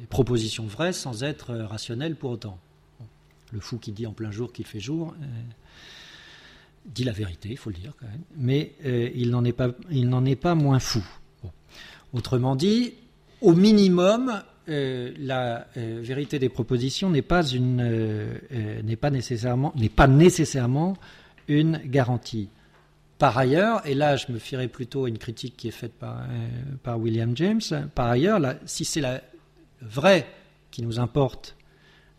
propositions vraies sans être rationnels pour autant. Le fou qui dit en plein jour qu'il fait jour dit la vérité, il faut le dire quand même, mais il n'en est pas moins fou. Autrement dit, au minimum, euh, la euh, vérité des propositions n'est pas une euh, n'est pas nécessairement n'est pas nécessairement une garantie. Par ailleurs, et là je me fierai plutôt à une critique qui est faite par, par William James, par ailleurs, si c'est la vraie qui nous importe,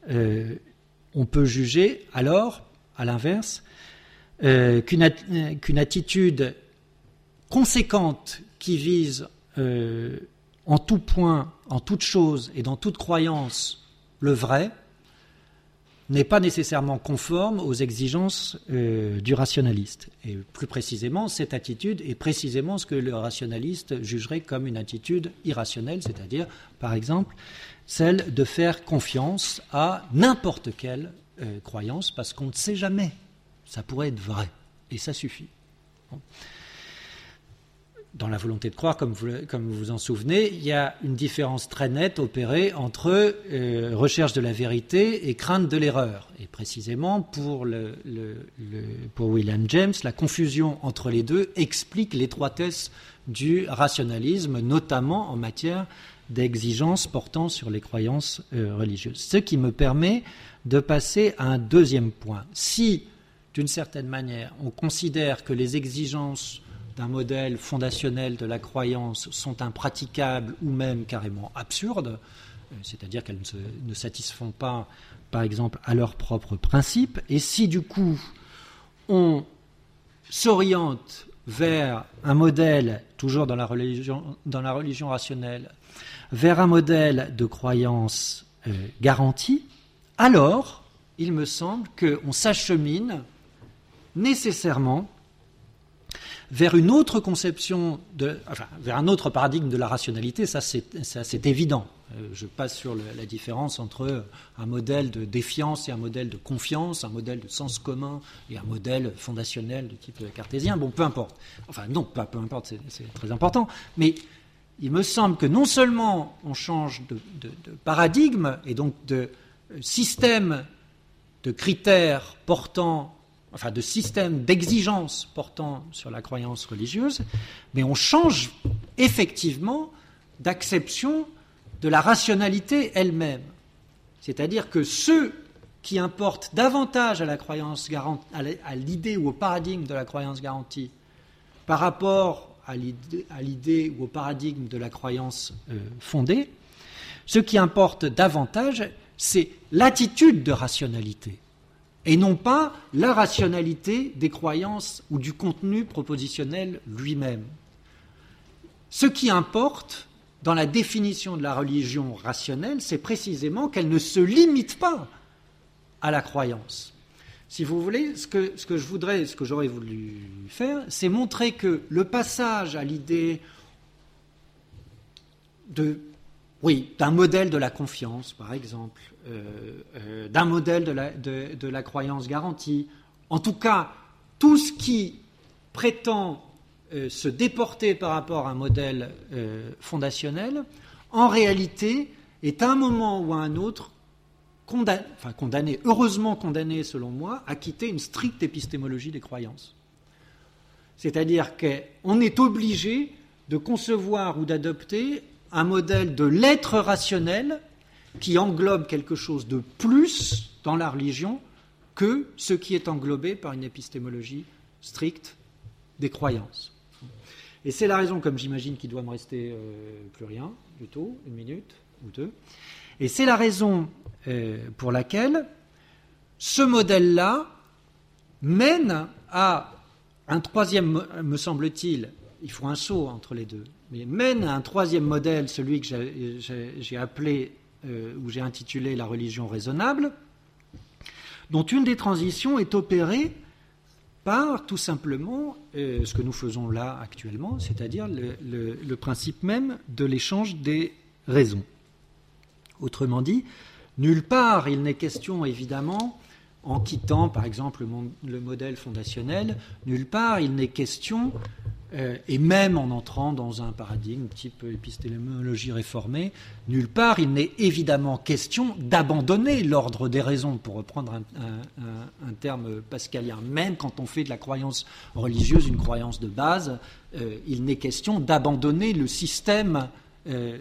on peut juger alors, à l'inverse, qu'une attitude conséquente qui vise en tout point, en toute chose et dans toute croyance le vrai, n'est pas nécessairement conforme aux exigences euh, du rationaliste. Et plus précisément, cette attitude est précisément ce que le rationaliste jugerait comme une attitude irrationnelle, c'est-à-dire, par exemple, celle de faire confiance à n'importe quelle euh, croyance, parce qu'on ne sait jamais. Ça pourrait être vrai, et ça suffit dans la volonté de croire, comme vous, vous en souvenez, il y a une différence très nette opérée entre euh, recherche de la vérité et crainte de l'erreur. Et précisément, pour William James, la confusion entre les deux explique l'étroitesse du rationalisme, notamment en matière d'exigences portant sur les croyances euh, religieuses. Ce qui me permet de passer à un deuxième point. Si, d'une certaine manière, on considère que les exigences d'un modèle fondationnel de la croyance sont impraticables ou même carrément absurdes, euh, c'est-à-dire qu'elles ne, satisfont pas, par exemple, à leurs propres principes, et si du coup on s'oriente vers un modèle, toujours dans la religion, dans la religion rationnelle, vers un modèle de croyance euh, garantie, alors il me semble qu'on s'achemine nécessairement vers une autre conception, de, enfin, vers un autre paradigme de la rationalité, ça c'est évident. Euh, je passe sur la différence entre un modèle de défiance et un modèle de confiance, un modèle de sens commun et un modèle fondationnel de type cartésien. Bon, peu importe. Enfin, non, pas peu importe, c'est très important. Mais il me semble que non seulement on change de, de paradigme et donc de système de critères portant enfin de système d'exigence portant sur la croyance religieuse, mais on change effectivement d'acception de la rationalité elle-même. C'est-à-dire que ceux qui importent davantage à la croyance à l'idée ou au paradigme de la croyance garantie par rapport à l'idée ou au paradigme de la croyance euh, fondée, ce qui importe davantage, c'est l'attitude de rationalité et non pas la rationalité des croyances ou du contenu propositionnel lui-même. Ce qui importe dans la définition de la religion rationnelle, c'est précisément qu'elle ne se limite pas à la croyance. Si vous voulez, ce que, ce que je voudrais, ce que j'aurais voulu faire, c'est montrer que le passage à l'idée de oui, d'un modèle de la confiance, par exemple, euh, euh, d'un modèle de la, croyance garantie. En tout cas, tout ce qui prétend euh, se déporter par rapport à un modèle fondationnel, en réalité, est à un moment ou à un autre heureusement condamné selon moi, à quitter une stricte épistémologie des croyances. C'est-à-dire qu'on est obligé de concevoir ou d'adopter un modèle de l'être rationnel qui englobe quelque chose de plus dans la religion que ce qui est englobé par une épistémologie stricte des croyances. Et c'est la raison, comme j'imagine qu'il doit me rester euh, plus rien, plutôt, une minute ou deux, et c'est la raison euh, pour laquelle ce modèle-là mène à un troisième, me semble-t-il, il faut un saut entre les deux, mais mène à un troisième modèle, celui que j'ai appelé, euh, ou j'ai intitulé la religion raisonnable, dont une des transitions est opérée par tout simplement euh, ce que nous faisons là actuellement, c'est-à-dire le, principe même de l'échange des raisons. Autrement dit, nulle part il n'est question évidemment en quittant par exemple le modèle fondationnel, nulle part il n'est question, et même en entrant dans un paradigme type épistémologie réformée, nulle part il n'est évidemment question d'abandonner l'ordre des raisons, pour reprendre un, terme pascalien. Même quand on fait de la croyance religieuse une croyance de base, euh, il n'est question d'abandonner le système euh,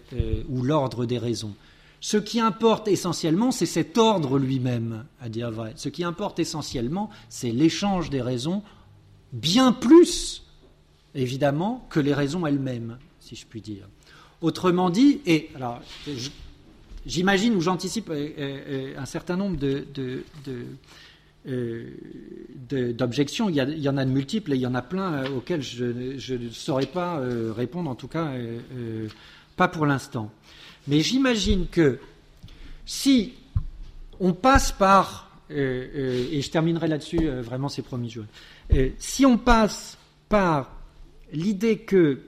ou l'ordre des raisons. Ce qui importe essentiellement, c'est cet ordre lui-même, à dire vrai. Ce qui importe essentiellement, c'est l'échange des raisons, bien plus, évidemment, que les raisons elles-mêmes, si je puis dire. Autrement dit, et alors, j'imagine ou j'anticipe euh, euh, un certain nombre de, euh, d'objections. Il, y en a de multiples et il y en a plein auxquels je, ne saurais pas répondre, en tout cas pas pour l'instant. Mais j'imagine que si on passe par, euh, euh, et je terminerai là-dessus, euh, vraiment c'est promis, je, si on passe par l'idée que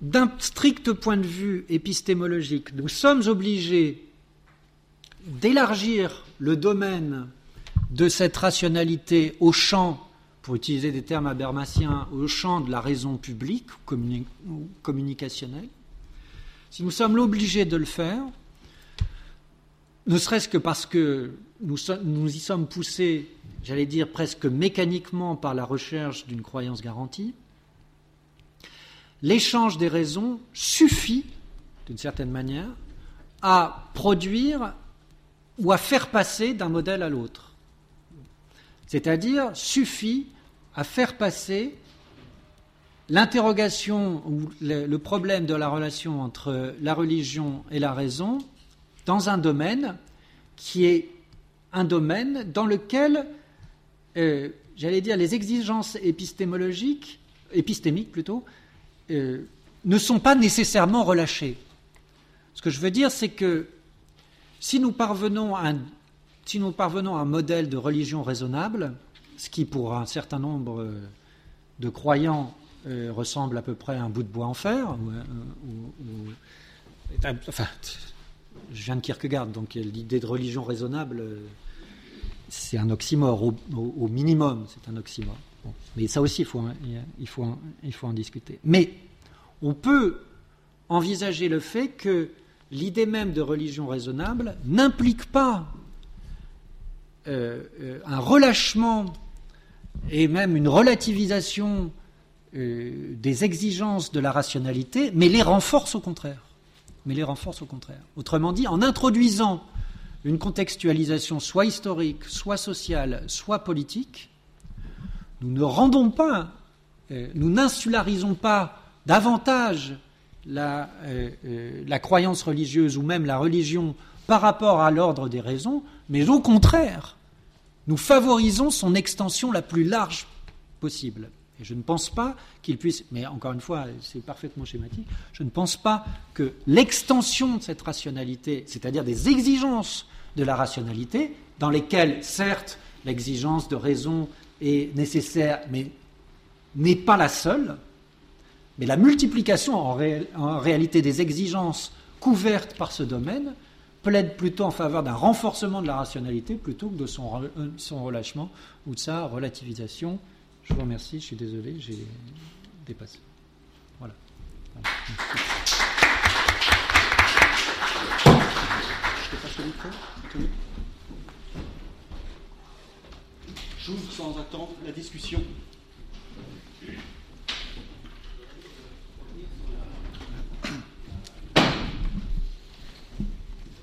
d'un strict point de vue épistémologique, nous sommes obligés d'élargir le domaine de cette rationalité au champ, pour utiliser des termes abermaciens, au champ de la raison publique ou communicationnelle, si nous sommes obligés de le faire, ne serait-ce que parce que nous y sommes poussés, j'allais dire presque mécaniquement par la recherche d'une croyance garantie, l'échange des raisons suffit, d'une certaine manière, à produire ou à faire passer d'un modèle à l'autre. C'est-à-dire suffit à faire passer l'interrogation ou le, problème de la relation entre la religion et la raison dans un domaine qui est un domaine dans lequel, euh, j'allais dire, les exigences épistémologiques, épistémiques plutôt, euh, ne sont pas nécessairement relâchées. Ce que je veux dire, c'est que si nous parvenons à un, modèle de religion raisonnable, ce qui pour un certain nombre de croyants euh, ressemble à peu près à un bout de bois en fer. enfin, je viens de Kierkegaard, donc l'idée de religion raisonnable, euh, c'est un oxymore, au, minimum, c'est un oxymore. Mais ça aussi, il faut, il, faut, il faut en discuter. Mais on peut envisager le fait que l'idée même de religion raisonnable n'implique pas euh, un relâchement et même une relativisation euh, des exigences de la rationalité, mais les renforce au contraire. Mais les renforce au contraire. Autrement dit, en introduisant une contextualisation soit historique, soit sociale, soit politique, nous ne rendons pas, euh, nous n'insularisons pas davantage la, euh, la, croyance religieuse ou même la religion par rapport à l'ordre des raisons, mais au contraire, nous favorisons son extension la plus large possible. Et je ne pense pas qu'il puisse, mais encore une fois, c'est parfaitement schématique, je ne pense pas que l'extension de cette rationalité, c'est-à-dire des exigences de la rationalité, dans lesquelles, certes, l'exigence de raison est nécessaire, mais n'est pas la seule, mais la multiplication en, réalité des exigences couvertes par ce domaine plaide plutôt en faveur d'un renforcement de la rationalité plutôt que de son, euh, son relâchement ou de sa relativisation je vous remercie, je suis désolé, j'ai dépassé. Voilà. Je le micro attendre la discussion.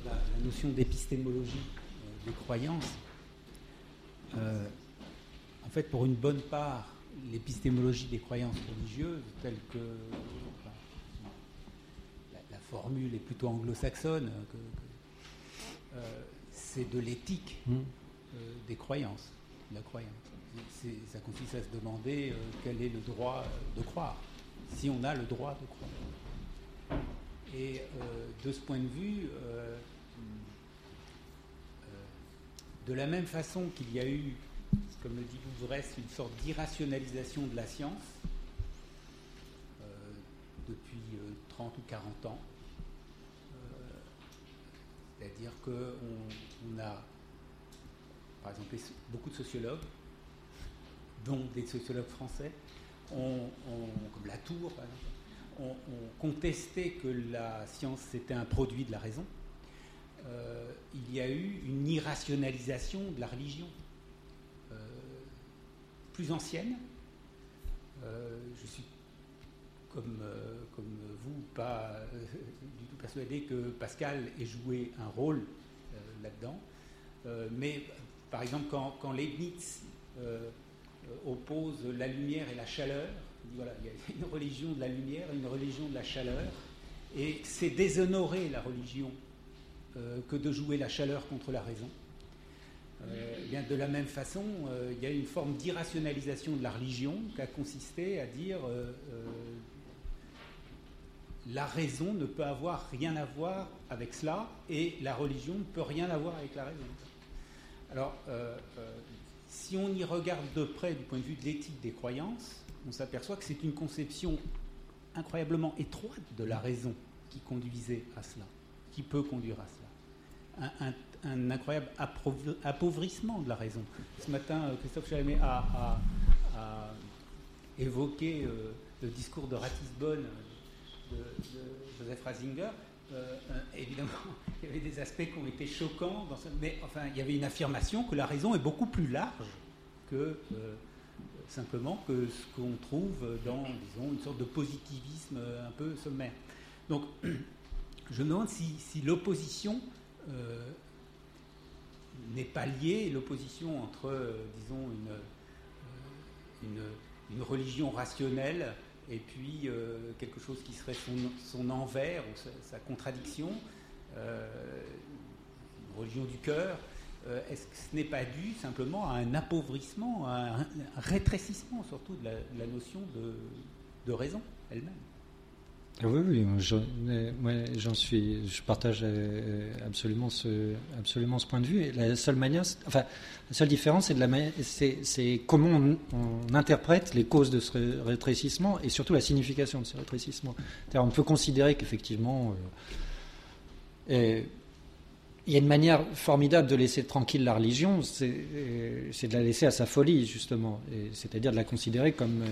La, notion d'épistémologie euh, des croyances, euh, en fait, pour une bonne part, l'épistémologie des croyances religieuses, telle que la, formule est plutôt anglo-saxonne, euh, c'est de l'éthique mmh. des croyances, la croyance ça consiste à se demander euh, quel est le droit de croire, si on a le droit de croire. Et euh, de ce point de vue, euh, de la même façon qu'il y a eu, comme le dit Louvresse, une sorte d'irrationalisation de la science depuis 30 ou 40 ans, c'est-à-dire qu'on a, par exemple, beaucoup de sociologues dont des sociologues français, ont, comme Latour, ont, contesté que la science c'était un produit de la raison, euh, il y a eu une irrationalisation de la religion euh, plus ancienne. Euh, je suis comme, comme vous pas du tout persuadé que Pascal ait joué un rôle là-dedans. mais par exemple, quand, Leibniz euh, oppose la lumière et la chaleur. Il, voilà, il y a une religion de la lumière et une religion de la chaleur. Et c'est déshonorer la religion euh, que de jouer la chaleur contre la raison. Euh, bien de la même façon, il y a une forme d'irrationalisation de la religion qui a consisté à dire la raison ne peut avoir rien à voir avec cela et la religion ne peut rien avoir avec la raison. Alors, si on y regarde de près du point de vue de l'éthique des croyances, on s'aperçoit que c'est une conception incroyablement étroite de la raison qui conduisait à cela, qui peut conduire à cela. Un, incroyable appauvrissement de la raison. Ce matin, euh, Christophe Chalamet a, évoqué euh, le discours de Ratisbonne de, de Joseph Ratzinger. Euh, évidemment, il y avait des aspects qui ont été choquants, mais enfin, il y avait une affirmation que la raison est beaucoup plus large que euh, simplement que ce qu'on trouve dans, disons, une sorte de positivisme un peu sommaire. Donc, je me demande si, l'opposition euh, n'est pas liée, l'opposition entre, disons, une, une religion rationnelle et puis euh, quelque chose qui serait son, envers ou sa, contradiction, euh, une religion du cœur, euh, est-ce que ce n'est pas dû simplement à un appauvrissement, à un, rétrécissement surtout de la, notion de raison elle-même? Oui, oui, moi j'en suis, je partage euh, absolument ce, absolument ce point de vue. la seule manière, enfin, la seule différence, c'est comment on, interprète les causes de ce rétrécissement et surtout la signification de ce rétrécissement. on peut considérer qu'effectivement, euh, il y a une manière formidable de laisser tranquille la religion, c'est de la laisser à sa folie, justement, c'est-à-dire de la considérer comme,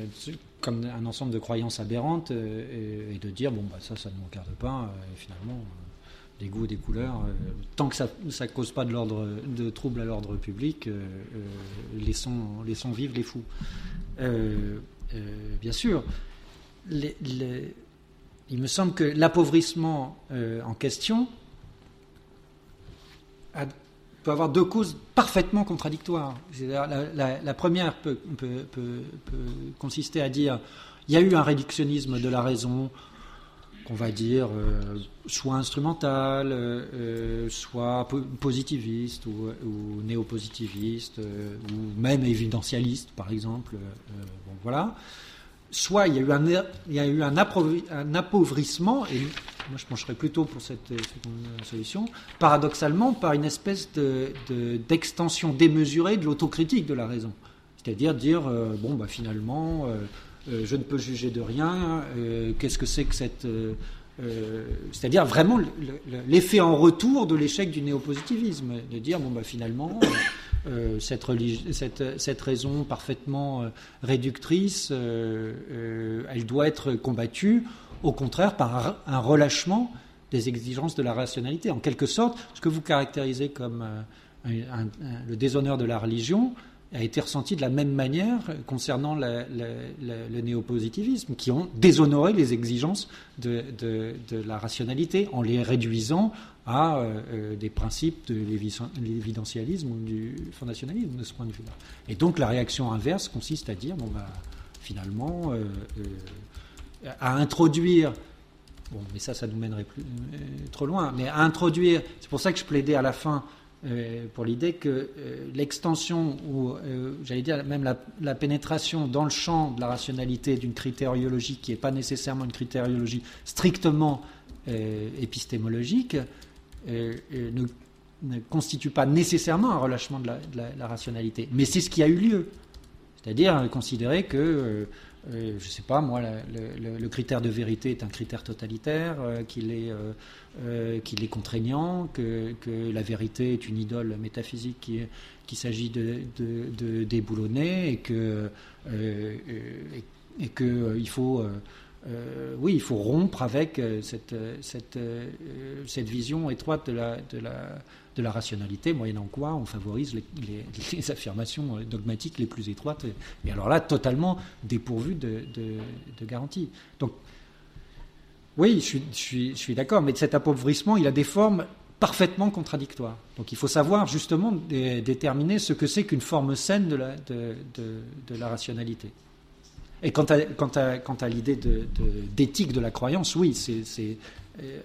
comme un ensemble de croyances aberrantes et, de dire, bon, bah, ça, ça ne nous regarde pas, et finalement, des goûts, des couleurs, tant que ça ne cause pas de, l'ordre, de troubles à l'ordre public, laissons, laissons vivre les fous. bien sûr, il me semble que l'appauvrissement en question, peut avoir deux causes parfaitement contradictoires. La, première peut, consister à dire il y a eu un réductionnisme de la raison, qu'on va dire euh, soit instrumental, euh, soit positiviste ou, néo-positiviste, euh, ou même évidentialiste, par exemple. voilà soit il y a eu un, il y a eu un, appauvrissement, et moi je pencherais plutôt pour cette, solution, paradoxalement par une espèce d'extension de, démesurée de l'autocritique de la raison. C'est-à-dire dire, euh, bon, bah, finalement, euh, euh, je ne peux juger de rien, qu'est-ce que c'est que cette... C'est-à-dire vraiment l'effet en retour de l'échec du néopositivisme, de dire, bon, bah, finalement... Euh, cette, raison parfaitement euh, réductrice, euh, elle doit être combattue, au contraire, par un, relâchement des exigences de la rationalité. En quelque sorte, ce que vous caractérisez comme le déshonneur de la religion a été ressenti de la même manière concernant le néopositivisme, qui ont déshonoré les exigences de, la rationalité en les réduisant à euh, des principes de l'évidentialisme ou du fondationalisme de ce point de vue-là. Et donc la réaction inverse consiste à dire, bon, bah, finalement, euh, euh, à introduire Bon, mais ça, ça nous mènerait plus, trop loin. Mais à introduire, c'est pour ça que je plaidais à la fin euh, pour l'idée que euh, l'extension, ou euh, j'allais dire même la, pénétration dans le champ de la rationalité d'une critériologie qui n'est pas nécessairement une critériologie strictement épistémologique, ne, constitue pas nécessairement un relâchement de la rationalité. Mais c'est ce qui a eu lieu. C'est-à-dire considérer que euh, je ne sais pas, moi, le, critère de vérité est un critère totalitaire, euh, qu'il est, euh, est contraignant, que, la vérité est une idole métaphysique qu'il qui s'agit de, de, déboulonner et que, et, que il faut. oui, il faut rompre avec cette, cette, cette vision étroite de la, de la rationalité, moyennant quoi on favorise les, affirmations dogmatiques les plus étroites, et, alors là, totalement dépourvues de, de, garantie. Donc, oui, je suis, d'accord, mais cet appauvrissement, il a des formes parfaitement contradictoires. Donc il faut savoir justement déterminer ce que c'est qu'une forme saine de la, de, rationalité. Et quant à, l'idée d'éthique de, la croyance, oui, c'est euh,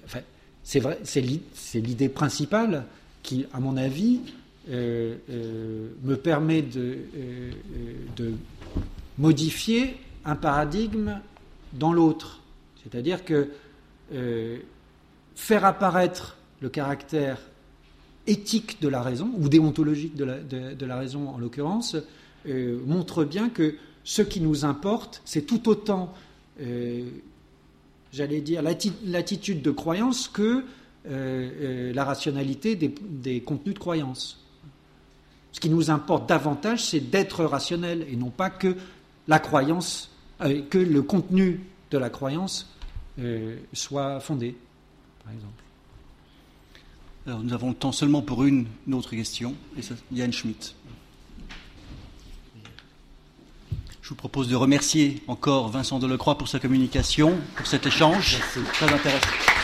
l'idée principale qui, à mon avis, euh, euh, me permet de, euh, de, modifier un paradigme dans l'autre. C'est-à-dire que faire apparaître le caractère éthique de la raison, ou déontologique de la, de, la raison en l'occurrence, montre bien que ce qui nous importe, c'est tout autant, j'allais dire, l'attitude de croyance que euh, euh, la rationalité des, contenus de croyance. Ce qui nous importe davantage, c'est d'être rationnel et non pas que la croyance, euh, que le contenu de la croyance soit fondé, par exemple. Alors, nous avons le temps seulement pour une, autre question, et Yann Schmitt. Je vous propose de remercier encore Vincent Delecroix pour sa communication, pour cet échange très intéressant.